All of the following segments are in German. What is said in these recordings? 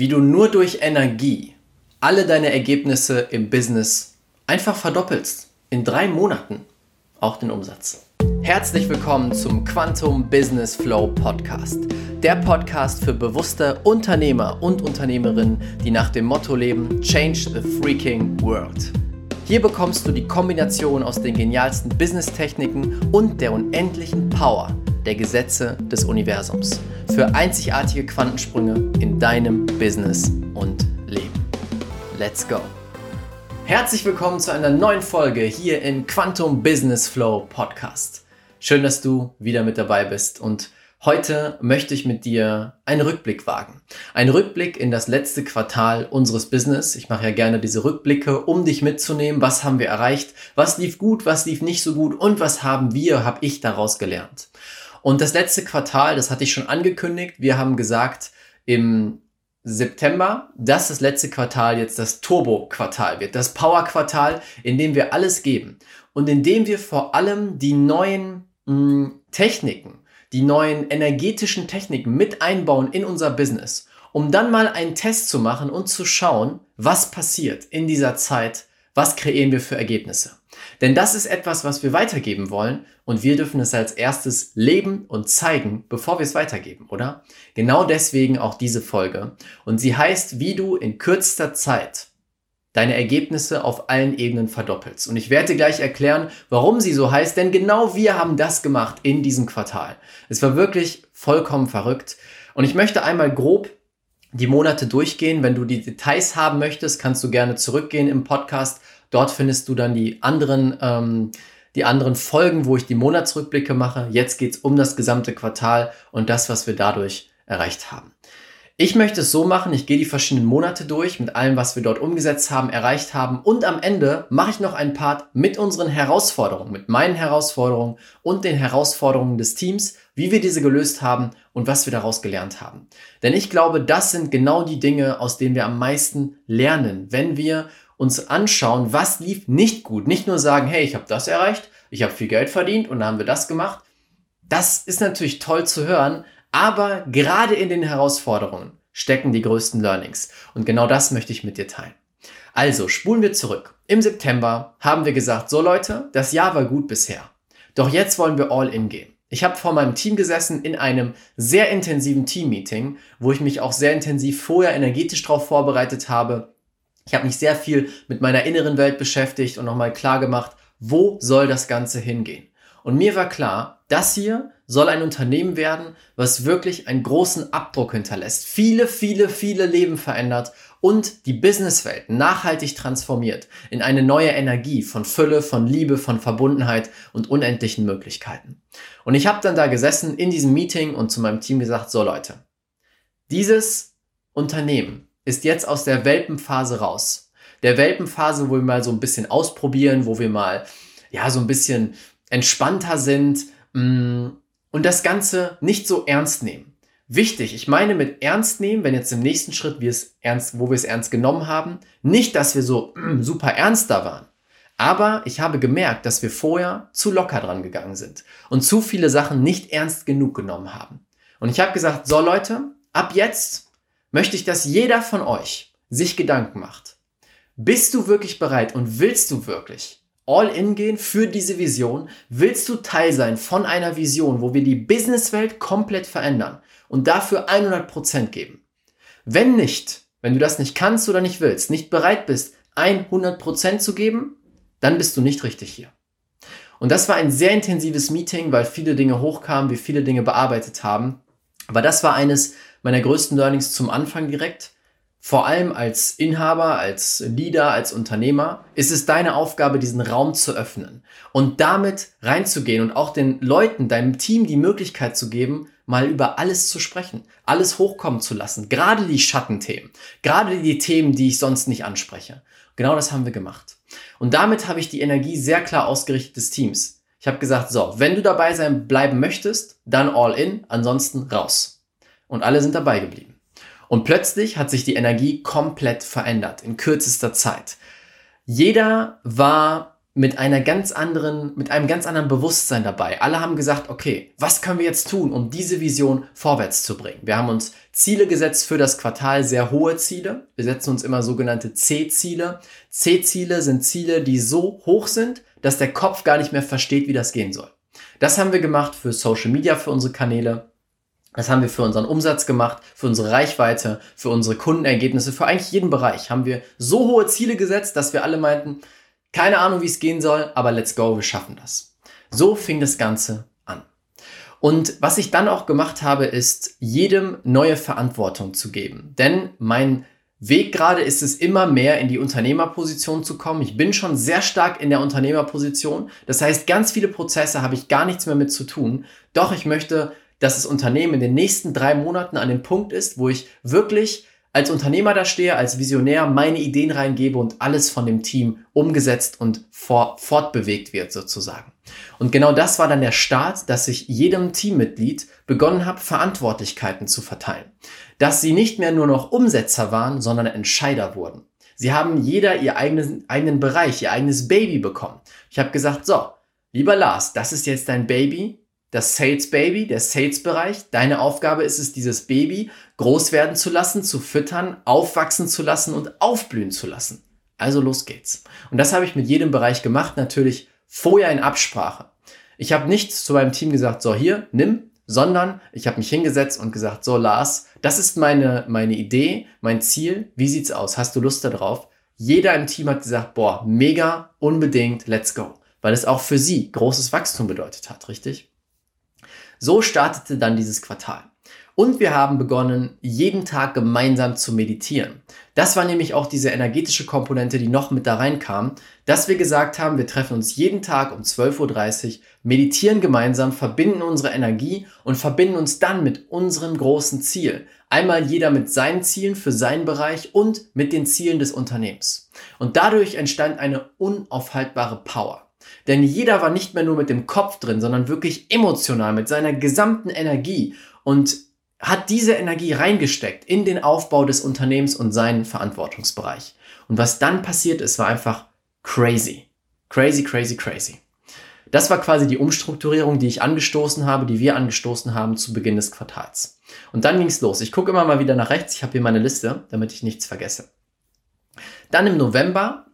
wie du nur durch Energie alle deine Ergebnisse im Business einfach verdoppelst. In drei Monaten auch den Umsatz. Herzlich willkommen zum Quantum Business Flow Podcast. Der Podcast für bewusste Unternehmer und Unternehmerinnen, die nach dem Motto leben: Change the freaking world. Hier bekommst du die Kombination aus den genialsten Business-Techniken und der unendlichen Power der Gesetze des Universums für einzigartige Quantensprünge in deinem Business und Leben. Let's go! Herzlich willkommen zu einer neuen Folge hier im Quantum Business Flow Podcast. Schön, dass du wieder mit dabei bist und heute möchte ich mit dir einen Rückblick wagen. Ein Rückblick in das letzte Quartal unseres Business. Ich mache ja gerne diese Rückblicke, um dich mitzunehmen. Was haben wir erreicht? Was lief gut? Was lief nicht so gut? Und was haben wir, habe ich daraus gelernt? Und das letzte Quartal, das hatte ich schon angekündigt. Wir haben gesagt, im September, dass das letzte Quartal jetzt das Turbo-Quartal wird, das Power-Quartal, in dem wir alles geben und in dem wir vor allem die neuen mh, hm, Techniken, die neuen energetischen Techniken mit einbauen in unser Business, um dann mal einen Test zu machen und zu schauen, was passiert in dieser Zeit, was kreieren wir für Ergebnisse. Denn das ist etwas, was wir weitergeben wollen und wir dürfen es als erstes leben und zeigen, bevor wir es weitergeben, oder? Genau deswegen auch diese Folge. Und sie heißt, wie du in kürzester Zeit deine Ergebnisse auf allen Ebenen verdoppelst. Und ich werde gleich erklären, warum sie so heißt, denn genau wir haben das gemacht in diesem Quartal. Es war wirklich vollkommen verrückt. Und ich möchte einmal grob die Monate durchgehen. Wenn du die Details haben möchtest, kannst du gerne zurückgehen im Podcast Dort findest du dann die anderen, ähm, die anderen Folgen, wo ich die Monatsrückblicke mache. Jetzt geht's um das gesamte Quartal und das, was wir dadurch erreicht haben. Ich möchte es so machen, ich gehe die verschiedenen Monate durch mit allem, was wir dort umgesetzt haben, erreicht haben und am Ende mache ich noch einen Part mit unseren Herausforderungen, mit meinen Herausforderungen und den Herausforderungen des Teams, wie wir diese gelöst haben und was wir daraus gelernt haben. Denn ich glaube, das sind genau die Dinge, aus denen wir am meisten lernen, wenn wir uns anschauen, was lief nicht gut. Nicht nur sagen, hey, ich habe das erreicht, ich habe viel Geld verdient und dann haben wir das gemacht. Das ist natürlich toll zu hören, aber gerade in den Herausforderungen stecken die größten Learnings. Und genau das möchte ich mit dir teilen. Also, spulen wir zurück. Im September haben wir gesagt, so Leute, das Jahr war gut bisher. Doch jetzt wollen wir all in gehen. Ich habe vor meinem Team gesessen in einem sehr intensiven Team-Meeting, wo ich mich auch sehr intensiv vorher energetisch darauf vorbereitet habe, ich habe mich sehr viel mit meiner inneren Welt beschäftigt und nochmal klar gemacht, wo soll das Ganze hingehen. Und mir war klar, das hier soll ein Unternehmen werden, was wirklich einen großen Abdruck hinterlässt, viele, viele, viele Leben verändert und die Businesswelt nachhaltig transformiert in eine neue Energie von Fülle, von Liebe, von Verbundenheit und unendlichen Möglichkeiten. Und ich habe dann da gesessen in diesem Meeting und zu meinem Team gesagt, so Leute, dieses Unternehmen ist jetzt aus der Welpenphase raus. Der Welpenphase, wo wir mal so ein bisschen ausprobieren, wo wir mal ja so ein bisschen entspannter sind mm, und das Ganze nicht so ernst nehmen. Wichtig, ich meine mit ernst nehmen, wenn jetzt im nächsten Schritt wir es ernst, wo wir es ernst genommen haben, nicht, dass wir so mm, super ernst da waren. Aber ich habe gemerkt, dass wir vorher zu locker dran gegangen sind und zu viele Sachen nicht ernst genug genommen haben. Und ich habe gesagt, so Leute, ab jetzt möchte ich, dass jeder von euch sich Gedanken macht. Bist du wirklich bereit und willst du wirklich all in gehen für diese Vision? Willst du Teil sein von einer Vision, wo wir die Businesswelt komplett verändern und dafür 100% geben? Wenn nicht, wenn du das nicht kannst oder nicht willst, nicht bereit bist, 100% zu geben, dann bist du nicht richtig hier. Und das war ein sehr intensives Meeting, weil viele Dinge hochkamen, wir viele Dinge bearbeitet haben. Aber das war eines meiner größten Learnings zum Anfang direkt. Vor allem als Inhaber, als Leader, als Unternehmer ist es deine Aufgabe, diesen Raum zu öffnen und damit reinzugehen und auch den Leuten, deinem Team die Möglichkeit zu geben, mal über alles zu sprechen, alles hochkommen zu lassen, gerade die Schattenthemen, gerade die Themen, die ich sonst nicht anspreche. Genau das haben wir gemacht. Und damit habe ich die Energie sehr klar ausgerichtet des Teams. Ich habe gesagt, so, wenn du dabei sein bleiben möchtest, dann all in, ansonsten raus. Und alle sind dabei geblieben. Und plötzlich hat sich die Energie komplett verändert in kürzester Zeit. Jeder war mit einer ganz anderen, mit einem ganz anderen Bewusstsein dabei. Alle haben gesagt, okay, was können wir jetzt tun, um diese Vision vorwärts zu bringen? Wir haben uns Ziele gesetzt für das Quartal, sehr hohe Ziele. Wir setzen uns immer sogenannte C-Ziele. C-Ziele sind Ziele, die so hoch sind, dass der Kopf gar nicht mehr versteht, wie das gehen soll. Das haben wir gemacht für Social Media, für unsere Kanäle. Das haben wir für unseren Umsatz gemacht, für unsere Reichweite, für unsere Kundenergebnisse, für eigentlich jeden Bereich haben wir so hohe Ziele gesetzt, dass wir alle meinten, keine Ahnung, wie es gehen soll, aber let's go, wir schaffen das. So fing das Ganze an. Und was ich dann auch gemacht habe, ist, jedem neue Verantwortung zu geben. Denn mein Weg gerade ist es immer mehr in die Unternehmerposition zu kommen. Ich bin schon sehr stark in der Unternehmerposition. Das heißt, ganz viele Prozesse habe ich gar nichts mehr mit zu tun. Doch ich möchte, dass das Unternehmen in den nächsten drei Monaten an dem Punkt ist, wo ich wirklich als Unternehmer da stehe, als Visionär meine Ideen reingebe und alles von dem Team umgesetzt und for fortbewegt wird sozusagen. Und genau das war dann der Start, dass ich jedem Teammitglied begonnen habe, Verantwortlichkeiten zu verteilen. Dass sie nicht mehr nur noch Umsetzer waren, sondern Entscheider wurden. Sie haben jeder ihr eigenes, eigenen Bereich, ihr eigenes Baby bekommen. Ich habe gesagt, so, lieber Lars, das ist jetzt dein Baby, das Sales Baby, der Sales Bereich. Deine Aufgabe ist es, dieses Baby groß werden zu lassen, zu füttern, aufwachsen zu lassen und aufblühen zu lassen. Also los geht's. Und das habe ich mit jedem Bereich gemacht, natürlich vorher in Absprache. Ich habe nicht zu meinem Team gesagt, so hier, nimm, sondern ich habe mich hingesetzt und gesagt, so Lars, das ist meine, meine Idee, mein Ziel, wie sieht's aus? Hast du Lust darauf? Jeder im Team hat gesagt, boah, mega, unbedingt, let's go. Weil es auch für sie großes Wachstum bedeutet hat, richtig? So startete dann dieses Quartal. Und wir haben begonnen, jeden Tag gemeinsam zu meditieren. Das war nämlich auch diese energetische Komponente, die noch mit da reinkam, dass wir gesagt haben, wir treffen uns jeden Tag um 12.30 Uhr, meditieren gemeinsam, verbinden unsere Energie und verbinden uns dann mit unserem großen Ziel. Einmal jeder mit seinen Zielen für seinen Bereich und mit den Zielen des Unternehmens. Und dadurch entstand eine unaufhaltbare Power. Denn jeder war nicht mehr nur mit dem Kopf drin, sondern wirklich emotional mit seiner gesamten Energie und hat diese Energie reingesteckt in den Aufbau des Unternehmens und seinen Verantwortungsbereich. Und was dann passiert ist, war einfach crazy. Crazy, crazy, crazy. Das war quasi die Umstrukturierung, die ich angestoßen habe, die wir angestoßen haben zu Beginn des Quartals. Und dann ging's los. Ich gucke immer mal wieder nach rechts. Ich habe hier meine Liste, damit ich nichts vergesse. Dann im November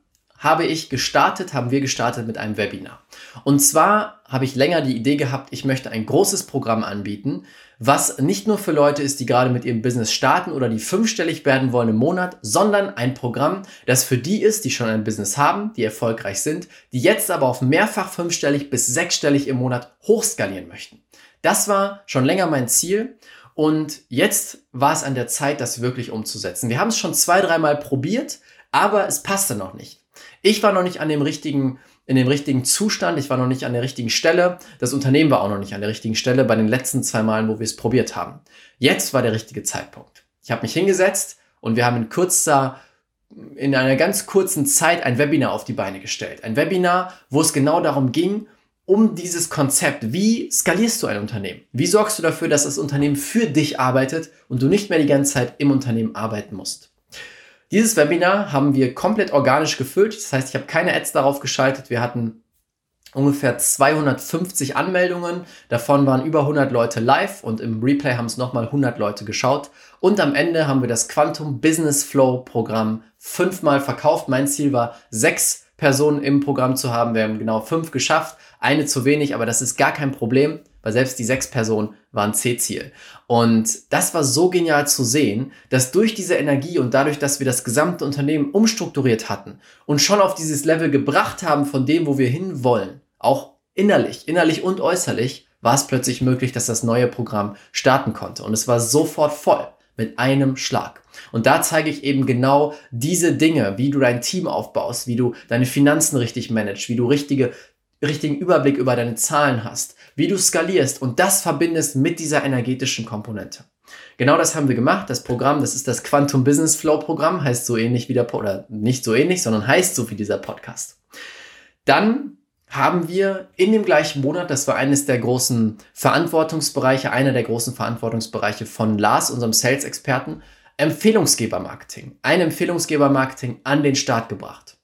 habe ich gestartet, haben wir gestartet mit einem Webinar. Und zwar habe ich länger die Idee gehabt, ich möchte ein großes Programm anbieten, was nicht nur für Leute ist, die gerade mit ihrem Business starten oder die fünfstellig werden wollen im Monat, sondern ein Programm, das für die ist, die schon ein Business haben, die erfolgreich sind, die jetzt aber auf mehrfach fünfstellig bis sechsstellig im Monat hochskalieren möchten. Das war schon länger mein Ziel und jetzt war es an der Zeit, das wirklich umzusetzen. Wir haben es schon zwei, dreimal probiert, aber es passte noch nicht. Ich war noch nicht an dem richtigen, in dem richtigen Zustand, ich war noch nicht an der richtigen Stelle. Das Unternehmen war auch noch nicht an der richtigen Stelle bei den letzten zwei Malen, wo wir es probiert haben. Jetzt war der richtige Zeitpunkt. Ich habe mich hingesetzt und wir haben in kurzer in einer ganz kurzen Zeit ein Webinar auf die Beine gestellt. Ein Webinar, wo es genau darum ging, um dieses Konzept. Wie skalierst du ein Unternehmen? Wie sorgst du dafür, dass das Unternehmen für dich arbeitet und du nicht mehr die ganze Zeit im Unternehmen arbeiten musst? Dieses Webinar haben wir komplett organisch gefüllt. Das heißt, ich habe keine Ads darauf geschaltet. Wir hatten ungefähr 250 Anmeldungen. Davon waren über 100 Leute live und im Replay haben es nochmal 100 Leute geschaut. Und am Ende haben wir das Quantum Business Flow Programm fünfmal verkauft. Mein Ziel war, sechs Personen im Programm zu haben. Wir haben genau fünf geschafft. Eine zu wenig, aber das ist gar kein Problem weil selbst die sechs Personen waren C-Ziel. Und das war so genial zu sehen, dass durch diese Energie und dadurch, dass wir das gesamte Unternehmen umstrukturiert hatten und schon auf dieses Level gebracht haben von dem, wo wir hin wollen, auch innerlich, innerlich und äußerlich, war es plötzlich möglich, dass das neue Programm starten konnte. Und es war sofort voll mit einem Schlag. Und da zeige ich eben genau diese Dinge, wie du dein Team aufbaust, wie du deine Finanzen richtig managst, wie du richtige richtigen Überblick über deine Zahlen hast, wie du skalierst und das verbindest mit dieser energetischen Komponente. Genau das haben wir gemacht. Das Programm, das ist das Quantum Business Flow Programm, heißt so ähnlich wie der, oder nicht so ähnlich, sondern heißt so wie dieser Podcast. Dann haben wir in dem gleichen Monat, das war eines der großen Verantwortungsbereiche, einer der großen Verantwortungsbereiche von Lars, unserem Sales-Experten, Empfehlungsgeber-Marketing. Ein Empfehlungsgeber-Marketing an den Start gebracht.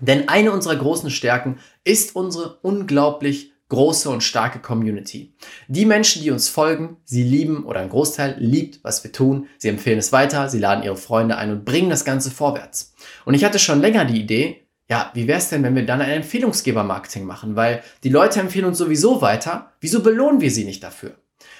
Denn eine unserer großen Stärken ist unsere unglaublich große und starke Community. Die Menschen, die uns folgen, sie lieben oder ein Großteil liebt, was wir tun. Sie empfehlen es weiter, sie laden ihre Freunde ein und bringen das Ganze vorwärts. Und ich hatte schon länger die Idee, ja, wie wäre es denn, wenn wir dann ein Empfehlungsgeber-Marketing machen? Weil die Leute empfehlen uns sowieso weiter. Wieso belohnen wir sie nicht dafür?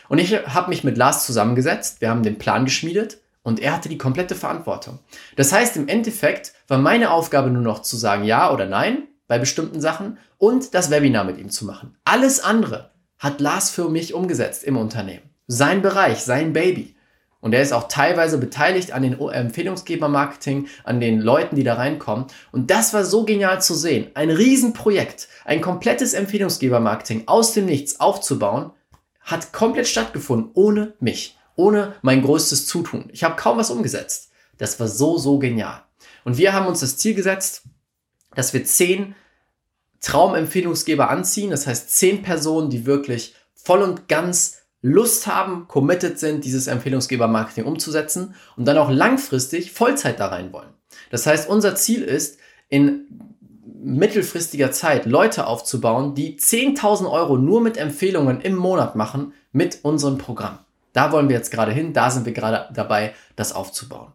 Und ich habe mich mit Lars zusammengesetzt, wir haben den Plan geschmiedet und er hatte die komplette Verantwortung. Das heißt, im Endeffekt war meine Aufgabe nur noch zu sagen ja oder nein bei bestimmten Sachen und das Webinar mit ihm zu machen. Alles andere hat Lars für mich umgesetzt im Unternehmen. Sein Bereich, sein Baby. Und er ist auch teilweise beteiligt an den Empfehlungsgeber-Marketing, an den Leuten, die da reinkommen. Und das war so genial zu sehen. Ein Riesenprojekt, ein komplettes Empfehlungsgeber-Marketing aus dem Nichts aufzubauen, hat komplett stattgefunden, ohne mich, ohne mein größtes Zutun. Ich habe kaum was umgesetzt. Das war so, so genial. Und wir haben uns das Ziel gesetzt, dass wir zehn Traumempfehlungsgeber anziehen. Das heißt, zehn Personen, die wirklich voll und ganz Lust haben, committed sind, dieses Empfehlungsgeber-Marketing umzusetzen und dann auch langfristig Vollzeit da rein wollen. Das heißt, unser Ziel ist, in mittelfristiger Zeit Leute aufzubauen, die 10.000 Euro nur mit Empfehlungen im Monat machen mit unserem Programm. Da wollen wir jetzt gerade hin, da sind wir gerade dabei, das aufzubauen.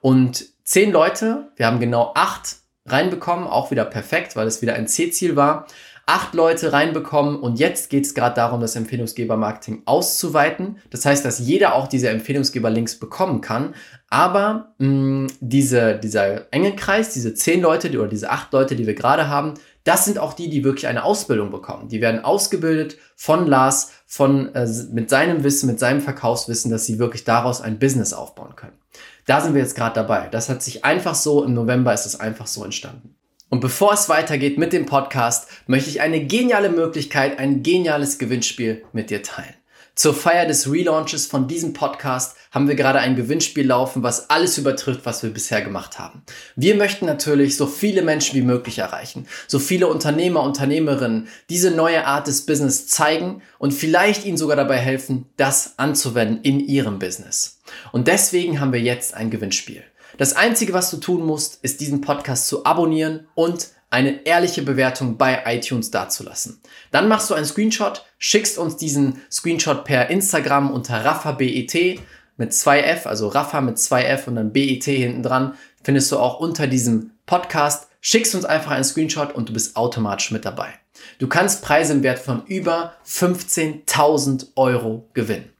Und zehn Leute, wir haben genau acht reinbekommen, auch wieder perfekt, weil es wieder ein C-Ziel war. Acht Leute reinbekommen und jetzt geht es gerade darum, das Empfehlungsgeber-Marketing auszuweiten. Das heißt, dass jeder auch diese Empfehlungsgeber-Links bekommen kann. Aber mh, mm, diese, dieser enge Kreis, diese zehn Leute die, oder diese acht Leute, die wir gerade haben, das sind auch die, die wirklich eine Ausbildung bekommen. Die werden ausgebildet von Lars, von, äh, mit seinem Wissen, mit seinem Verkaufswissen, dass sie wirklich daraus ein Business aufbauen können. Da sind wir jetzt gerade dabei. Das hat sich einfach so, im November ist es einfach so entstanden. Und bevor es weitergeht mit dem Podcast, möchte ich eine geniale Möglichkeit, ein geniales Gewinnspiel mit dir teilen. Zur Feier des Relaunches von diesem Podcast haben wir gerade ein Gewinnspiel laufen, was alles übertrifft, was wir bisher gemacht haben. Wir möchten natürlich so viele Menschen wie möglich erreichen, so viele Unternehmer, Unternehmerinnen diese neue Art des Business zeigen und vielleicht ihnen sogar dabei helfen, das anzuwenden in ihrem Business. Und deswegen haben wir jetzt ein Gewinnspiel. Das Einzige, was du tun musst, ist diesen Podcast zu abonnieren und eine ehrliche Bewertung bei iTunes dazulassen. Dann machst du einen Screenshot, schickst uns diesen Screenshot per Instagram unter RaffaBET mit 2F, also Raffa mit 2F und dann BET hinten dran, findest du auch unter diesem Podcast. Schickst uns einfach einen Screenshot und du bist automatisch mit dabei. Du kannst Preise im Wert von über 15.000 Euro gewinnen.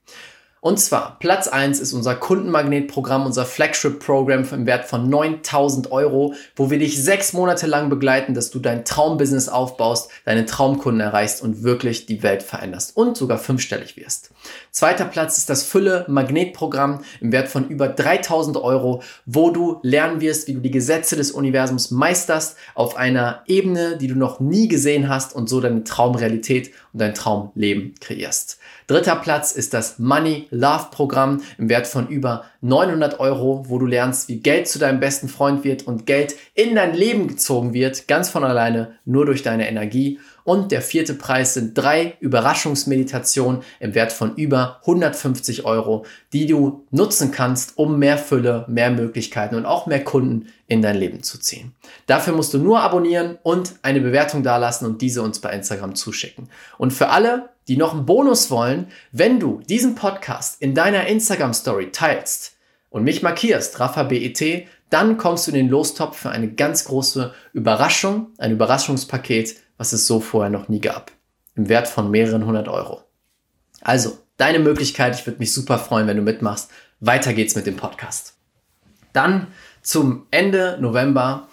Und zwar, Platz 1 ist unser Kundenmagnetprogramm, unser Flagship-Programm im Wert von 9000 Euro, wo wir dich sechs Monate lang begleiten, dass du dein Traumbusiness aufbaust, deine Traumkunden erreichst und wirklich die Welt veränderst und sogar fünfstellig wirst. Zweiter Platz ist das Fülle-Magnetprogramm im Wert von über 3000 Euro, wo du lernen wirst, wie du die Gesetze des Universums meisterst auf einer Ebene, die du noch nie gesehen hast und so deine Traumrealität und dein Traumleben kreierst. Dritter Platz ist das Money Love Programm im Wert von über 900 Euro, wo du lernst, wie Geld zu deinem besten Freund wird und Geld in dein Leben gezogen wird, ganz von alleine, nur durch deine Energie. Und der vierte Preis sind drei Überraschungsmeditationen im Wert von über 150 Euro, die du nutzen kannst, um mehr Fülle, mehr Möglichkeiten und auch mehr Kunden in dein Leben zu ziehen. Dafür musst du nur abonnieren und eine Bewertung dalassen und diese uns bei Instagram zuschicken. Und für alle, die noch einen Bonus wollen, wenn du diesen Podcast in deiner Instagram Story teilst und mich markierst, Rafa BET, dann kommst du in den Lostopf für eine ganz große Überraschung, ein Überraschungspaket was es so vorher noch nie gab. Im Wert von mehreren hundert Euro. Also, deine Möglichkeit. Ich würde mich super freuen, wenn du mitmachst. Weiter geht's mit dem Podcast. Dann zum Ende November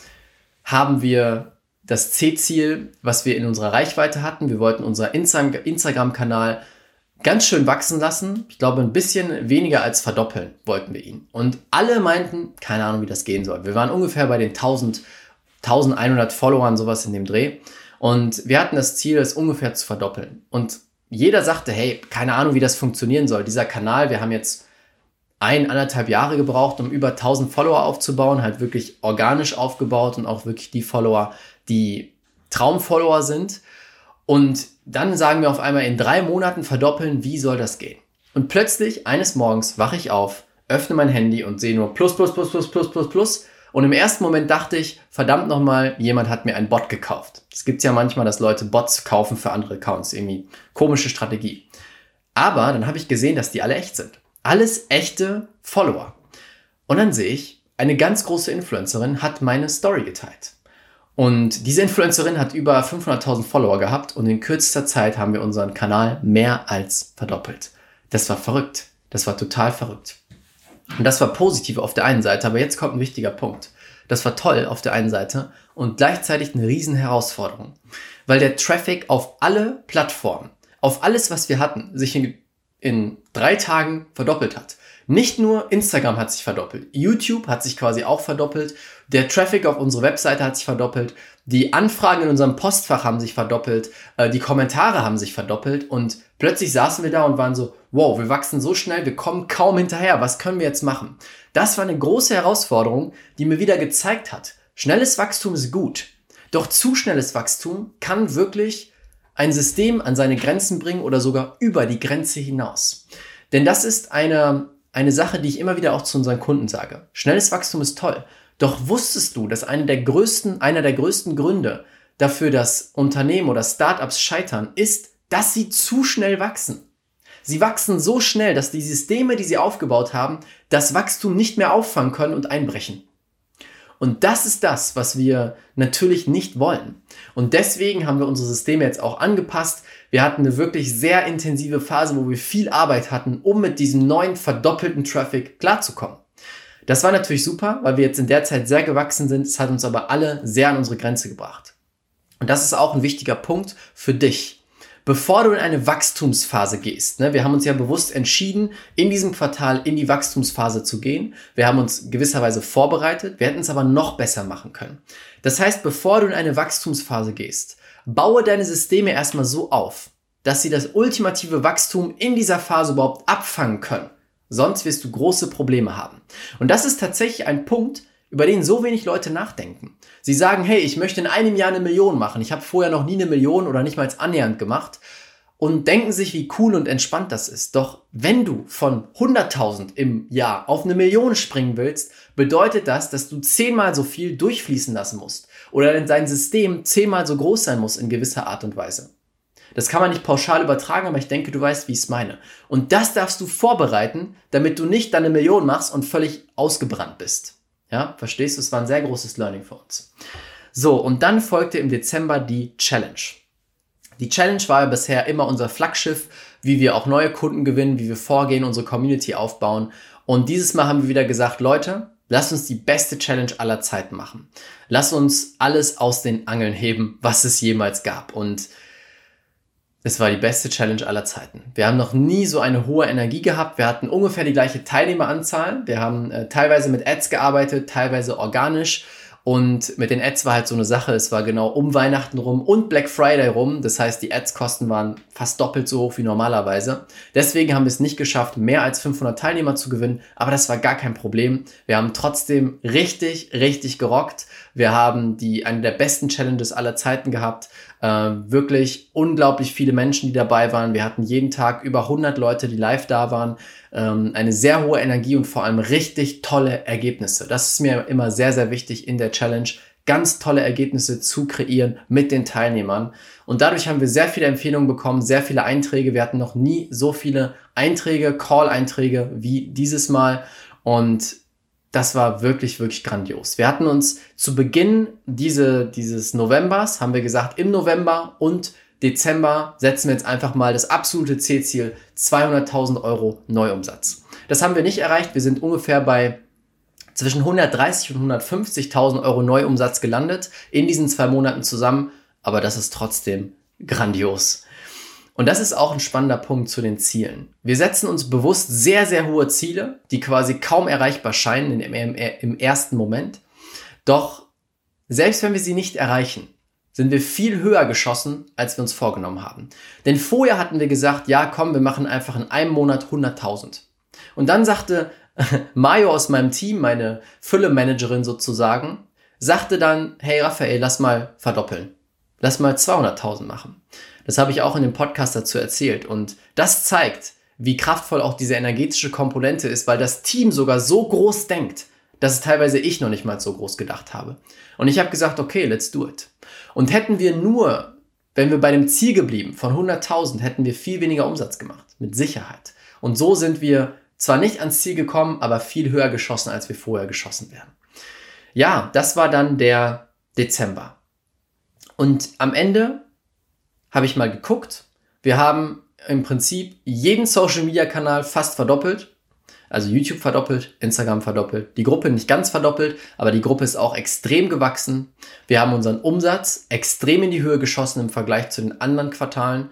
haben wir das C-Ziel, was wir in unserer Reichweite hatten. Wir wollten unser Instagram-Kanal ganz schön wachsen lassen. Ich glaube, ein bisschen weniger als verdoppeln wollten wir ihn. Und alle meinten, keine Ahnung, wie das gehen soll. Wir waren ungefähr bei den 1000, 1100 Followern, sowas in dem Dreh. Und wir hatten das Ziel, es ungefähr zu verdoppeln. Und jeder sagte, hey, keine Ahnung, wie das funktionieren soll. Dieser Kanal, wir haben jetzt ein, anderthalb Jahre gebraucht, um über 1000 Follower aufzubauen, halt wirklich organisch aufgebaut und auch wirklich die Follower, die Traumfollower sind. Und dann sagen wir auf einmal in drei Monaten verdoppeln, wie soll das gehen? Und plötzlich eines Morgens wache ich auf, öffne mein Handy und sehe nur plus, plus, plus, plus, plus, plus, plus Und im ersten Moment dachte ich, verdammt nochmal, jemand hat mir einen Bot gekauft. Es gibt ja manchmal, dass Leute Bots kaufen für andere Accounts. Irgendwie komische Strategie. Aber dann habe ich gesehen, dass die alle echt sind. Alles echte Follower. Und dann sehe ich, eine ganz große Influencerin hat meine Story geteilt. Und diese Influencerin hat über 500.000 Follower gehabt und in kürzester Zeit haben wir unseren Kanal mehr als verdoppelt. Das war verrückt. Das war total verrückt. Und das war positiv auf der einen Seite, aber jetzt kommt ein wichtiger Punkt. Das war toll auf der einen Seite und gleichzeitig eine riesen Herausforderung, weil der Traffic auf alle Plattformen, auf alles, was wir hatten, sich in, in drei Tagen verdoppelt hat. Nicht nur Instagram hat sich verdoppelt, YouTube hat sich quasi auch verdoppelt, der Traffic auf unsere Webseite hat sich verdoppelt, die Anfragen in unserem Postfach haben sich verdoppelt, äh, die Kommentare haben sich verdoppelt und plötzlich saßen wir da und waren so, wow, wir wachsen so schnell, wir kommen kaum hinterher, was können wir jetzt machen? Das war eine große Herausforderung, die mir wieder gezeigt hat, schnelles Wachstum ist gut, doch zu schnelles Wachstum kann wirklich ein System an seine Grenzen bringen oder sogar über die Grenze hinaus. Denn das ist eine eine Sache, die ich immer wieder auch zu unseren Kunden sage. Schnelles Wachstum ist toll. Doch wusstest du, dass eine der größten, einer der größten Gründe dafür, dass Unternehmen oder Startups scheitern, ist, dass sie zu schnell wachsen. Sie wachsen so schnell, dass die Systeme, die sie aufgebaut haben, das Wachstum nicht mehr auffangen können und einbrechen. Und das ist das, was wir natürlich nicht wollen. Und deswegen haben wir unsere Systeme jetzt auch angepasst. Wir hatten eine wirklich sehr intensive Phase, wo wir viel Arbeit hatten, um mit diesem neuen verdoppelten Traffic klarzukommen. Das war natürlich super, weil wir jetzt in der Zeit sehr gewachsen sind. Es hat uns aber alle sehr an unsere Grenze gebracht. Und das ist auch ein wichtiger Punkt für dich bevor du in eine Wachstumsphase gehst. Ne, wir haben uns ja bewusst entschieden, in diesem Quartal in die Wachstumsphase zu gehen. Wir haben uns gewisserweise vorbereitet, wir hätten es aber noch besser machen können. Das heißt, bevor du in eine Wachstumsphase gehst, baue deine Systeme erstmal so auf, dass sie das ultimative Wachstum in dieser Phase überhaupt abfangen können. Sonst wirst du große Probleme haben. Und das ist tatsächlich ein Punkt, über den so wenig Leute nachdenken. Sie sagen, hey, ich möchte in einem Jahr eine Million machen. Ich habe vorher noch nie eine Million oder nicht mal annähernd gemacht. Und denken sich, wie cool und entspannt das ist. Doch wenn du von 100.000 im Jahr auf eine Million springen willst, bedeutet das, dass du zehnmal so viel durchfließen lassen musst. Oder dein System zehnmal so groß sein muss in gewisser Art und Weise. Das kann man nicht pauschal übertragen, aber ich denke, du weißt, wie ich es meine. Und das darfst du vorbereiten, damit du nicht deine Million machst und völlig ausgebrannt bist. Ja, verstehst du? Es war ein sehr großes Learning für uns. So, und dann folgte im Dezember die Challenge. Die Challenge war ja bisher immer unser Flaggschiff, wie wir auch neue Kunden gewinnen, wie wir vorgehen, unsere Community aufbauen. Und dieses Mal haben wir wieder gesagt, Leute, lasst uns die beste Challenge aller Zeiten machen. Lasst uns alles aus den Angeln heben, was es jemals gab. Und es war die beste Challenge aller Zeiten. Wir haben noch nie so eine hohe Energie gehabt. Wir hatten ungefähr die gleiche Teilnehmeranzahl. Wir haben äh, teilweise mit Ads gearbeitet, teilweise organisch. Und mit den Ads war halt so eine Sache, es war genau um Weihnachten rum und Black Friday rum. Das heißt, die Ads-Kosten waren fast doppelt so hoch wie normalerweise. Deswegen haben wir es nicht geschafft, mehr als 500 Teilnehmer zu gewinnen. Aber das war gar kein Problem. Wir haben trotzdem richtig, richtig gerockt. Wir haben die, eine der besten Challenges aller Zeiten gehabt. Äh, wirklich unglaublich viele Menschen, die dabei waren. Wir hatten jeden Tag über 100 Leute, die live da waren ähm, eine sehr hohe Energie und vor allem richtig tolle Ergebnisse. Das ist mir immer sehr, sehr wichtig in der Challenge, ganz tolle Ergebnisse zu kreieren mit den Teilnehmern. Und dadurch haben wir sehr viele Empfehlungen bekommen, sehr viele Einträge. Wir hatten noch nie so viele Einträge, Call-Einträge wie dieses Mal. Und das war wirklich, wirklich grandios. Wir hatten uns zu Beginn diese, dieses Novembers, haben wir gesagt, im November und Dezember setzen wir jetzt einfach mal das absolute C-Ziel 200.000 Euro Neuumsatz. Das haben wir nicht erreicht. Wir sind ungefähr bei zwischen 130 und 150.000 Euro Neuumsatz gelandet in diesen zwei Monaten zusammen. Aber das ist trotzdem grandios. Und das ist auch ein spannender Punkt zu den Zielen. Wir setzen uns bewusst sehr, sehr hohe Ziele, die quasi kaum erreichbar scheinen im, im, im ersten Moment. Doch selbst wenn wir sie nicht erreichen, sind wir viel höher geschossen, als wir uns vorgenommen haben. Denn vorher hatten wir gesagt, ja, komm, wir machen einfach in einem Monat 100.000. Und dann sagte Mayo aus meinem Team, meine Fülle-Managerin sozusagen, sagte dann, hey Raphael, lass mal verdoppeln. Lass mal 200.000 machen. Das habe ich auch in dem Podcast dazu erzählt. Und das zeigt, wie kraftvoll auch diese energetische Komponente ist, weil das Team sogar so groß denkt, dass teilweise ich noch nicht mal so groß gedacht habe. Und ich habe gesagt, okay, let's do it. Und hätten wir nur, wenn wir bei dem Ziel geblieben von 100.000, hätten wir viel weniger Umsatz gemacht, mit Sicherheit. Und so sind wir zwar nicht ans Ziel gekommen, aber viel höher geschossen, als wir vorher geschossen wären. Ja, das war dann der Dezember. Und am Ende habe ich mal geguckt. Wir haben im Prinzip jeden Social Media Kanal fast verdoppelt. Also YouTube verdoppelt, Instagram verdoppelt, die Gruppe nicht ganz verdoppelt, aber die Gruppe ist auch extrem gewachsen. Wir haben unseren Umsatz extrem in die Höhe geschossen im Vergleich zu den anderen Quartalen.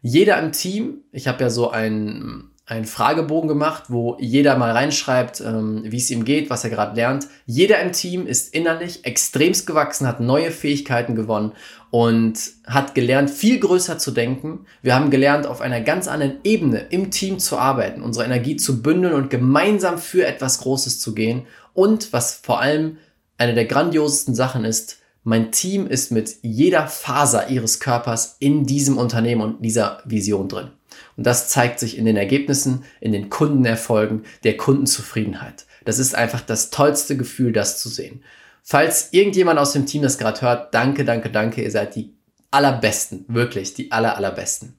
Jeder im Team, ich habe ja so ein einen Fragebogen gemacht, wo jeder mal reinschreibt, ähm, wie es ihm geht, was er gerade lernt. Jeder im Team ist innerlich extremst gewachsen, hat neue Fähigkeiten gewonnen und hat gelernt, viel größer zu denken. Wir haben gelernt, auf einer ganz anderen Ebene im Team zu arbeiten, unsere Energie zu bündeln und gemeinsam für etwas Großes zu gehen. Und was vor allem eine der grandiosesten Sachen ist, mein Team ist mit jeder Faser ihres Körpers in diesem Unternehmen und dieser Vision drin. Und das zeigt sich in den Ergebnissen, in den Kundenerfolgen, der Kundenzufriedenheit. Das ist einfach das tollste Gefühl, das zu sehen. Falls irgendjemand aus dem Team das gerade hört, danke, danke, danke. Ihr seid die allerbesten, wirklich die aller, allerbesten.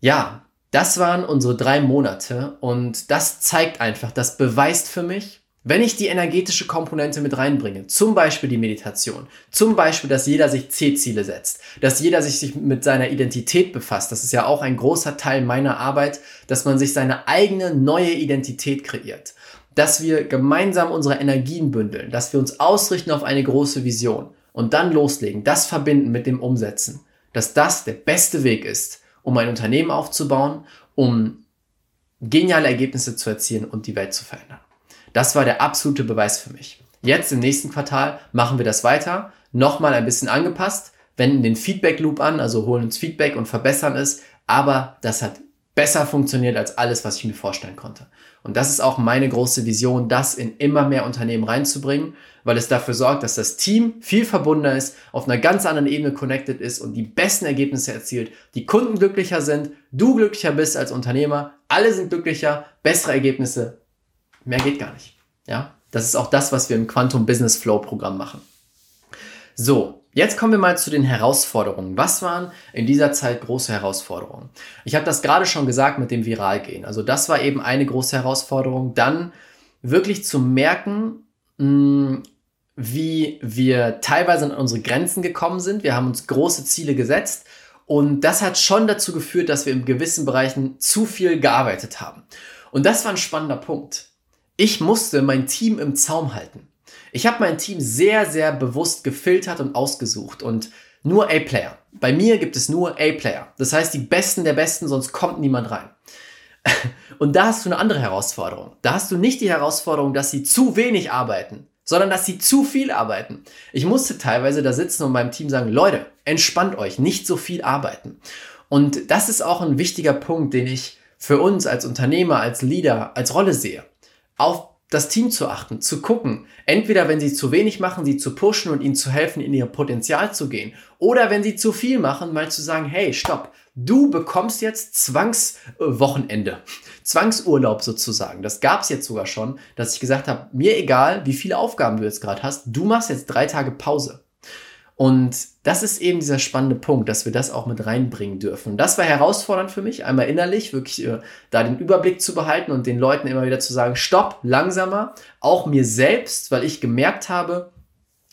Ja, das waren unsere drei Monate und das zeigt einfach, das beweist für mich, wenn ich die energetische Komponente mit reinbringe, zum Beispiel die Meditation, zum Beispiel, dass jeder sich C-Ziele setzt, dass jeder sich mit seiner Identität befasst, das ist ja auch ein großer Teil meiner Arbeit, dass man sich seine eigene neue Identität kreiert, dass wir gemeinsam unsere Energien bündeln, dass wir uns ausrichten auf eine große Vision und dann loslegen, das verbinden mit dem Umsetzen, dass das der beste Weg ist, um ein Unternehmen aufzubauen, um geniale Ergebnisse zu erzielen und die Welt zu verändern. Das war der absolute Beweis für mich. Jetzt im nächsten Quartal machen wir das weiter, nochmal ein bisschen angepasst, wenden den Feedback Loop an, also holen uns Feedback und verbessern es, aber das hat besser funktioniert als alles, was ich mir vorstellen konnte. Und das ist auch meine große Vision, das in immer mehr Unternehmen reinzubringen, weil es dafür sorgt, dass das Team viel verbundener ist, auf einer ganz anderen Ebene connected ist und die besten Ergebnisse erzielt, die Kunden glücklicher sind, du glücklicher bist als Unternehmer, alle sind glücklicher, bessere Ergebnisse, Mehr geht gar nicht. Ja, das ist auch das, was wir im Quantum Business Flow Programm machen. So, jetzt kommen wir mal zu den Herausforderungen. Was waren in dieser Zeit große Herausforderungen? Ich habe das gerade schon gesagt mit dem Viralgehen. Also das war eben eine große Herausforderung. Dann wirklich zu merken, hm, wie wir teilweise an unsere Grenzen gekommen sind. Wir haben uns große Ziele gesetzt und das hat schon dazu geführt, dass wir in gewissen Bereichen zu viel gearbeitet haben. Und das war ein spannender Punkt. Ich musste mein Team im Zaum halten. Ich habe mein Team sehr, sehr bewusst gefiltert und ausgesucht und nur A-Player. Bei mir gibt es nur A-Player. Das heißt, die Besten der Besten, sonst kommt niemand rein. Und da hast du eine andere Herausforderung. Da hast du nicht die Herausforderung, dass sie zu wenig arbeiten, sondern dass sie zu viel arbeiten. Ich musste teilweise da sitzen und meinem Team sagen, Leute, entspannt euch, nicht so viel arbeiten. Und das ist auch ein wichtiger Punkt, den ich für uns als Unternehmer, als Leader, als Rolle sehe auf das Team zu achten, zu gucken, entweder wenn sie zu wenig machen, sie zu pushen und ihnen zu helfen, in ihr Potenzial zu gehen, oder wenn sie zu viel machen, mal zu sagen, hey, stopp, du bekommst jetzt Zwangswochenende, Zwangsurlaub sozusagen. Das gab es jetzt sogar schon, dass ich gesagt habe, mir egal, wie viele Aufgaben du jetzt gerade hast, du machst jetzt drei Tage Pause. Und das ist eben dieser spannende Punkt, dass wir das auch mit reinbringen dürfen. Und das war herausfordernd für mich, einmal innerlich wirklich äh, da den Überblick zu behalten und den Leuten immer wieder zu sagen, stopp, langsamer, auch mir selbst, weil ich gemerkt habe,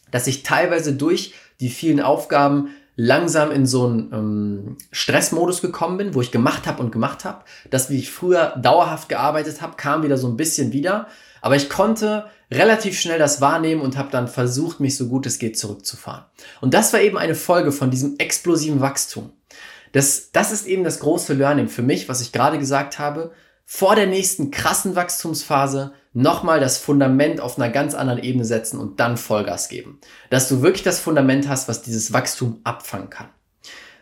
dass ich teilweise durch die vielen Aufgaben langsam in so einen ähm, Stressmodus gekommen bin, wo ich gemacht habe und gemacht habe. Das, wie ich früher dauerhaft gearbeitet habe, kam wieder so ein bisschen wieder. Aber ich konnte relativ schnell das wahrnehmen und habe dann versucht, mich so gut es geht zurückzufahren. Und das war eben eine Folge von diesem explosiven Wachstum. Das, das ist eben das große Learning für mich, was ich gerade gesagt habe. Vor der nächsten krassen Wachstumsphase nochmal das Fundament auf einer ganz anderen Ebene setzen und dann Vollgas geben. Dass du wirklich das Fundament hast, was dieses Wachstum abfangen kann.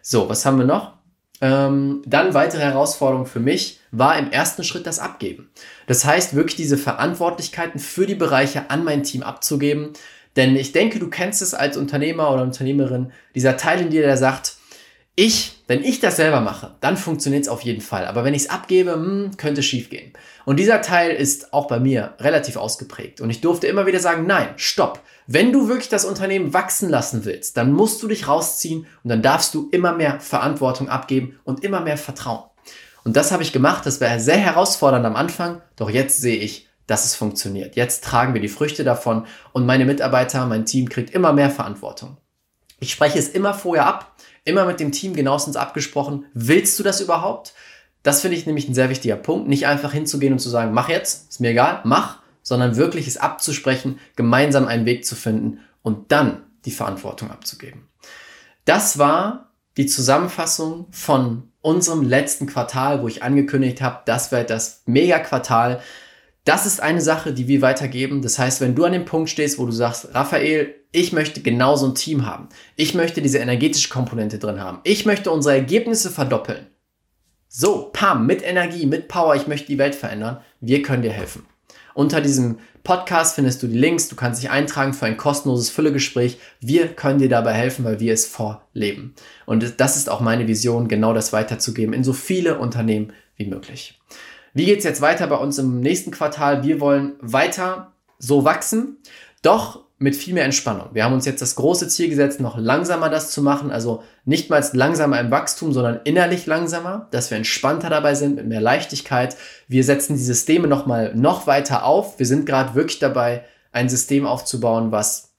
So, was haben wir noch? Ähm, dann weitere Herausforderung für mich war im ersten Schritt das Abgeben. Das heißt, wirklich diese Verantwortlichkeiten für die Bereiche an mein Team abzugeben. Denn ich denke, du kennst es als Unternehmer oder Unternehmerin, dieser Teil in dir, der sagt, Ich, wenn ich das selber mache, dann funktioniert es auf jeden Fall. Aber wenn ich es abgebe, hm, könnte schief gehen. Und dieser Teil ist auch bei mir relativ ausgeprägt. Und ich durfte immer wieder sagen, nein, stopp. Wenn du wirklich das Unternehmen wachsen lassen willst, dann musst du dich rausziehen und dann darfst du immer mehr Verantwortung abgeben und immer mehr Vertrauen. Und das habe ich gemacht. Das war sehr herausfordernd am Anfang, doch jetzt sehe ich, dass es funktioniert. Jetzt tragen wir die Früchte davon und meine Mitarbeiter, mein Team kriegt immer mehr Verantwortung. Ich spreche es immer vorher ab, immer mit dem Team genauestens abgesprochen. Willst du das überhaupt? Das finde ich nämlich ein sehr wichtiger Punkt. Nicht einfach hinzugehen und zu sagen, mach jetzt, ist mir egal, mach, sondern wirklich es abzusprechen, gemeinsam einen Weg zu finden und dann die Verantwortung abzugeben. Das war die Zusammenfassung von unserem letzten Quartal, wo ich angekündigt habe, das wird das Mega-Quartal. Das ist eine Sache, die wir weitergeben. Das heißt, wenn du an dem Punkt stehst, wo du sagst, Raphael, ich möchte genau so ein Team haben. Ich möchte diese energetische Komponente drin haben. Ich möchte unsere Ergebnisse verdoppeln. So, pam, mit Energie, mit Power, ich möchte die Welt verändern. Wir können dir helfen. Unter diesem Podcast findest du die Links. Du kannst dich eintragen für ein kostenloses Füllegespräch. Wir können dir dabei helfen, weil wir es vorleben. Und das ist auch meine Vision, genau das weiterzugeben in so viele Unternehmen wie möglich. Wie geht's jetzt weiter bei uns im nächsten Quartal? Wir wollen weiter so wachsen, doch mit viel mehr Entspannung. Wir haben uns jetzt das große Ziel gesetzt, noch langsamer das zu machen, also nicht mal langsamer im Wachstum, sondern innerlich langsamer, dass wir entspannter dabei sind, mit mehr Leichtigkeit. Wir setzen die Systeme noch mal noch weiter auf. Wir sind gerade wirklich dabei, ein System aufzubauen, was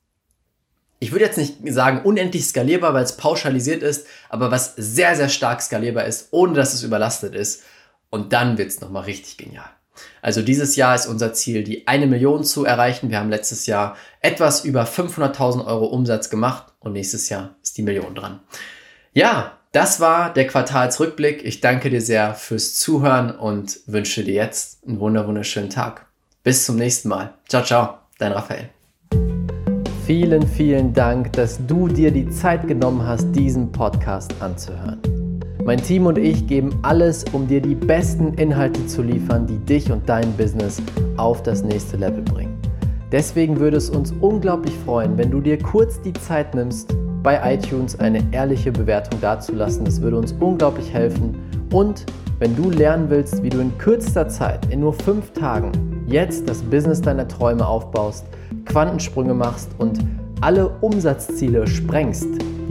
ich würde jetzt nicht sagen unendlich skalierbar, weil es pauschalisiert ist, aber was sehr, sehr stark skalierbar ist, ohne dass es überlastet ist. Und dann wird es nochmal richtig genial. Also dieses Jahr ist unser Ziel, die eine Million zu erreichen. Wir haben letztes Jahr etwas über 500.000 Euro Umsatz gemacht und nächstes Jahr ist die Million dran. Ja, das war der Quartalsrückblick. Ich danke dir sehr fürs Zuhören und wünsche dir jetzt einen wunderschönen Tag. Bis zum nächsten Mal. Ciao, ciao, dein Raphael. Vielen, vielen Dank, dass du dir die Zeit genommen hast, diesen Podcast anzuhören. Mein Team und ich geben alles, um dir die besten Inhalte zu liefern, die dich und dein Business auf das nächste Level bringen. Deswegen würde es uns unglaublich freuen, wenn du dir kurz die Zeit nimmst, bei iTunes eine ehrliche Bewertung dazulassen. Das würde uns unglaublich helfen. Und wenn du lernen willst, wie du in kürzester Zeit, in nur fünf Tagen, jetzt das Business deiner Träume aufbaust, Quantensprünge machst und alle Umsatzziele sprengst,